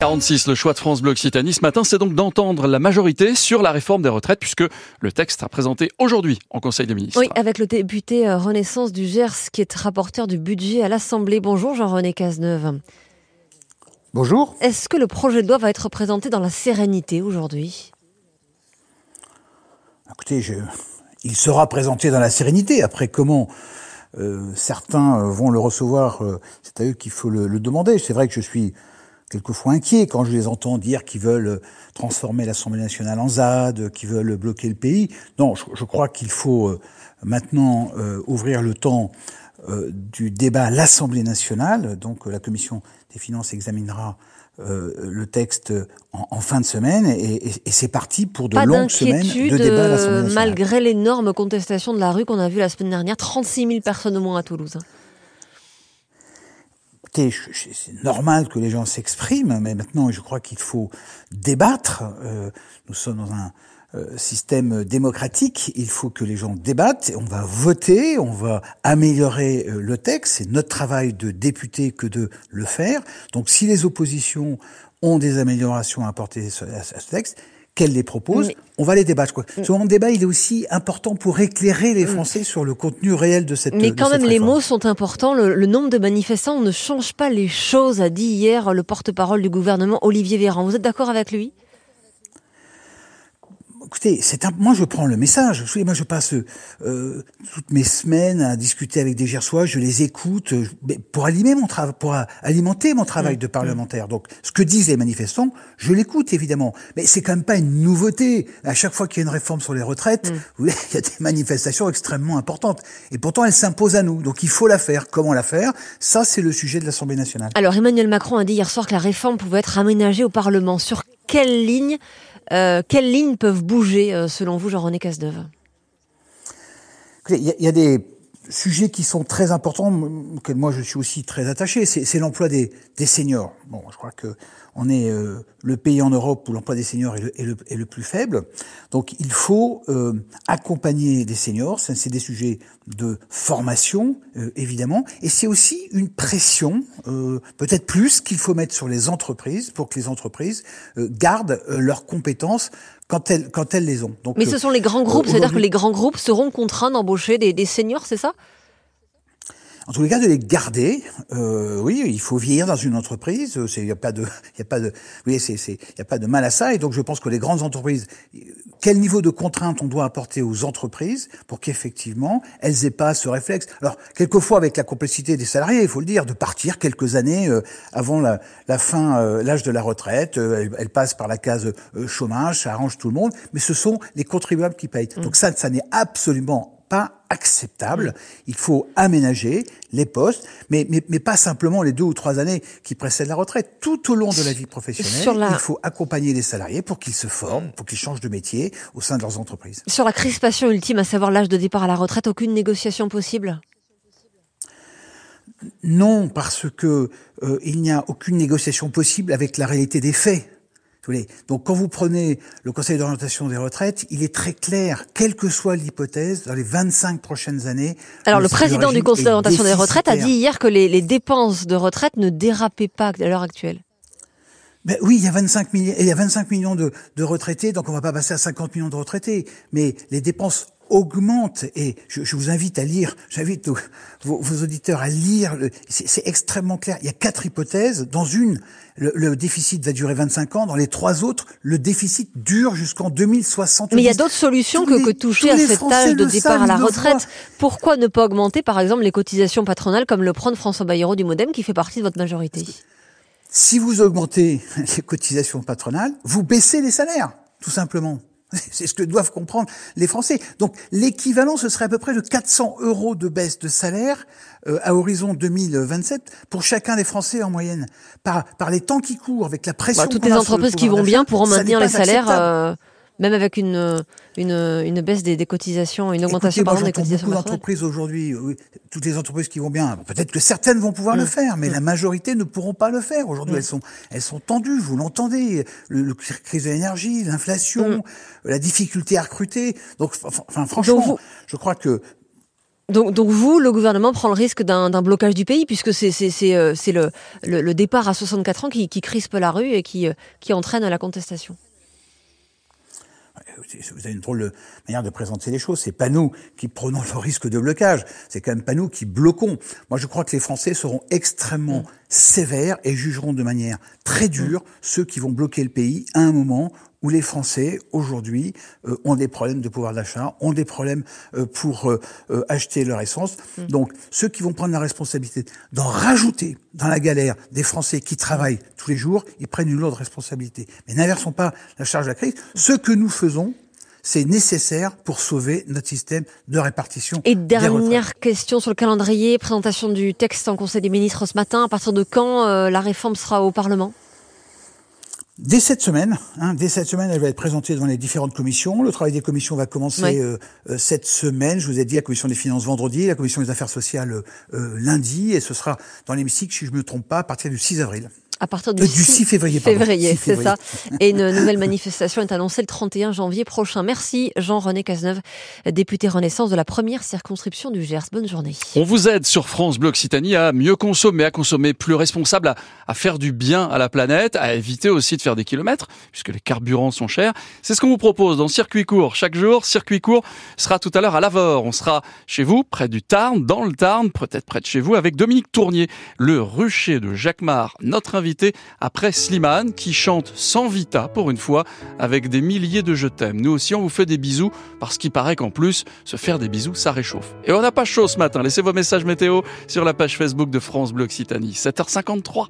46, le choix de France Bleu Occitanie ce matin, c'est donc d'entendre la majorité sur la réforme des retraites, puisque le texte sera présenté aujourd'hui en Conseil des ministres. Oui, avec le député euh, Renaissance du Gers, qui est rapporteur du budget à l'Assemblée. Bonjour Jean-René Cazeneuve. Bonjour. Est-ce que le projet de loi va être présenté dans la sérénité aujourd'hui? Écoutez, je... il sera présenté dans la sérénité. Après, comment euh, certains euh, vont le recevoir, euh, c'est à eux qu'il faut le, le demander. C'est vrai que je suis quelquefois inquiet quand je les entends dire qu'ils veulent transformer l'Assemblée nationale en ZAD, qu'ils veulent bloquer le pays. Non, je, je crois qu'il faut euh, maintenant euh, ouvrir le temps euh, du débat à l'Assemblée nationale. Donc la commission des finances examinera euh, le texte en, en, fin de semaine et, et, et c'est parti pour de Pas longues semaines de débat à l'Assemblée nationale. malgré l'énorme contestation de la rue qu'on a vue la semaine dernière, 36 000 personnes au moins à Toulouse. C'est normal que les gens s'expriment, mais maintenant, je crois qu'il faut débattre. Euh, nous sommes dans un euh, système démocratique. Il faut que les gens débattent. On va voter, on va améliorer euh, le texte. C'est notre travail de député que de le faire. Donc, si les oppositions ont des améliorations à apporter à ce texte, qu'elle les propose, Mais- on va les débattre. Quoi. Ce moment de débat, il est aussi important pour éclairer les Français sur le contenu réel de cette Mais quand cette même, les mots sont importants. Le, le nombre de manifestants ne change pas les choses, a dit hier le porte-parole du gouvernement, Olivier Véran. Vous êtes d'accord avec lui? Écoutez, c'est un, moi je prends le message. Vous savez, moi je passe euh, toutes mes semaines à discuter avec des Gersois, je les écoute euh, pour alimenter mon travail, pour a- alimenter mon travail Mmh. de parlementaire. Donc, ce que disent les manifestants, je l'écoute évidemment, mais c'est quand même pas une nouveauté. À chaque fois qu'il y a une réforme sur les retraites, Mmh. voyez, il y a des manifestations extrêmement importantes, et pourtant elles s'imposent à nous. Donc, il faut la faire. Comment la faire? Ça, c'est le sujet de l'Assemblée nationale. Alors, Emmanuel Macron a dit hier soir que la réforme pouvait être aménagée au Parlement. Sur quelles lignes, euh, quelles lignes peuvent bouger, euh, selon vous, Jean-René Cazeneuve il y a des sujets qui sont très importants, auxquels moi je suis aussi très attaché. C'est l'emploi des, des seniors. Bon, je crois que on est euh, le pays en Europe où l'emploi des seniors est le, est le- est le plus faible. Donc il faut euh, accompagner les seniors. C'est des sujets de formation, euh, évidemment. Et c'est aussi une pression, euh, peut-être plus, qu'il faut mettre sur les entreprises pour que les entreprises euh, gardent euh, leurs compétences quand elles, quand elles les ont. Donc, Mais euh, ce sont les grands groupes, c'est-à-dire que les grands groupes seront contraints d'embaucher des, des seniors, c'est ça? En tous les cas, de les garder. Euh, oui, il faut vieillir dans une entreprise. Il n'y a pas de, il y a pas de, oui, c'est, c'est, il y a pas de mal à ça. Et donc, je pense que les grandes entreprises, quel niveau de contrainte on doit apporter aux entreprises pour qu'effectivement elles aient pas ce réflexe? Alors, quelquefois, avec la complexité des salariés, il faut le dire, de partir quelques années euh, avant la, la fin, euh, l'âge de la retraite. Euh, elles, elles passent par la case chômage, ça arrange tout le monde. Mais ce sont les contribuables qui payent. Donc ça, ça n'est absolument pas acceptable. Il faut aménager les postes, mais, mais, mais pas simplement les deux ou trois années qui précèdent la retraite. Tout au long de la vie professionnelle, la- il faut accompagner les salariés pour qu'ils se forment, pour qu'ils changent de métier au sein de leurs entreprises. Sur la crispation ultime, à savoir l'âge de départ à la retraite, aucune négociation possible? Non, parce que euh, il n'y a aucune négociation possible avec la réalité des faits. Donc, quand vous prenez le Conseil d'orientation des retraites, il est très clair, quelle que soit l'hypothèse, dans les 25 prochaines années. Alors, le président du Conseil d'orientation des retraites a dit hier que les, les dépenses de retraite ne dérapaient pas à l'heure actuelle. Ben oui, il y a 25 millions, il y a 25 millions de, de retraités, donc on va pas passer à 50 millions de retraités. Mais les dépenses augmentent et je, je vous invite à lire, j'invite vos, vos- auditeurs à lire, c'est extrêmement clair. Il y a quatre hypothèses. Dans une, le, le déficit va durer 25 ans. Dans les trois autres, le déficit dure jusqu'en 2060. Mais il y a d'autres solutions Tous que, les- que toucher à cet âge de départ à la retraite. Pourquoi ne pas augmenter, par exemple, les cotisations patronales comme le prône François Bayrou du Modem, qui fait partie de votre majorité Si vous augmentez les cotisations patronales, vous baissez les salaires, tout simplement. C'est ce que doivent comprendre les Français. Donc l'équivalent, ce serait à peu près de 400 euros de baisse de salaire euh, à horizon 2027 pour chacun des Français en moyenne. Par, par les temps qui courent, avec la pression. Bah, Toutes les entreprises qui vont bien pourront maintenir les salaires, euh, même avec une, une, une baisse des, des cotisations, une augmentation Écoutez, moi, pardon, des cotisations beaucoup d'entreprises aujourd'hui, toutes les entreprises qui vont bien, peut-être que certaines vont pouvoir le Mm. faire, mais la majorité ne pourront pas le faire. Aujourd'hui, elles sont, elles sont tendues. Vous l'entendez, le, le crise de l'énergie, l'inflation, Mm. la difficulté à recruter. Donc, enfin, franchement, vous- je crois que Donc, donc vous, le gouvernement prend le risque d'un blocage du pays, puisque c'est euh, le, le, le, départ à 64 ans qui, qui crispe la rue et qui, euh, qui entraîne la contestation vous avez une drôle de manière de présenter les choses. C'est pas nous qui prenons le risque de blocage. C'est quand même pas nous qui bloquons. Moi, je crois que les Français seront extrêmement sévères et jugeront de manière très dure ceux qui vont bloquer le pays à un moment où les Français, aujourd'hui, euh, ont des problèmes de pouvoir d'achat, ont des problèmes euh, pour euh, acheter leur essence. Mm. Donc, ceux qui vont prendre la responsabilité d'en rajouter dans la galère des Français qui travaillent tous les jours, ils prennent une lourde responsabilité. Mais n'inversons pas la charge de la crise. Ce que nous faisons, c'est nécessaire pour sauver notre système de répartition. Et dernière question sur le calendrier, présentation du texte en Conseil des ministres ce matin. À partir de quand la réforme sera au Parlement? Dès cette semaine, hein, dès cette semaine, elle va être présentée devant les différentes commissions. Le travail des commissions va commencer euh, euh, cette semaine. Je vous ai dit la commission des finances vendredi, la commission des affaires sociales euh, lundi, et ce sera dans l'hémicycle, si je ne me trompe pas, à partir du 6 avril à partir du, 6, février. février c'est ça. Et une nouvelle manifestation est annoncée le 31 janvier prochain. Merci Jean-René Cazeneuve, député Renaissance de la première circonscription du Gers. Bonne journée. On vous aide sur France Bleu Occitanie à mieux consommer, à consommer plus responsable, à, faire du bien à la planète, à éviter aussi de faire des kilomètres, puisque les carburants sont chers. C'est ce qu'on vous propose dans Circuit Court. Chaque jour, Circuit Court sera tout à l'heure à Lavore. On sera chez vous, près du Tarn, dans le Tarn, peut-être près de chez vous, avec Dominique Tournier, le rucher de Jacquemart, notre après Slimane qui chante sans vita pour une fois avec des milliers de je t'aime. Nous aussi on vous fait des bisous parce qu'il paraît qu'en plus se faire des bisous ça réchauffe. Et on n'a pas chaud ce matin. Laissez vos messages météo sur la page Facebook de France Bleu Occitanie. 7h53.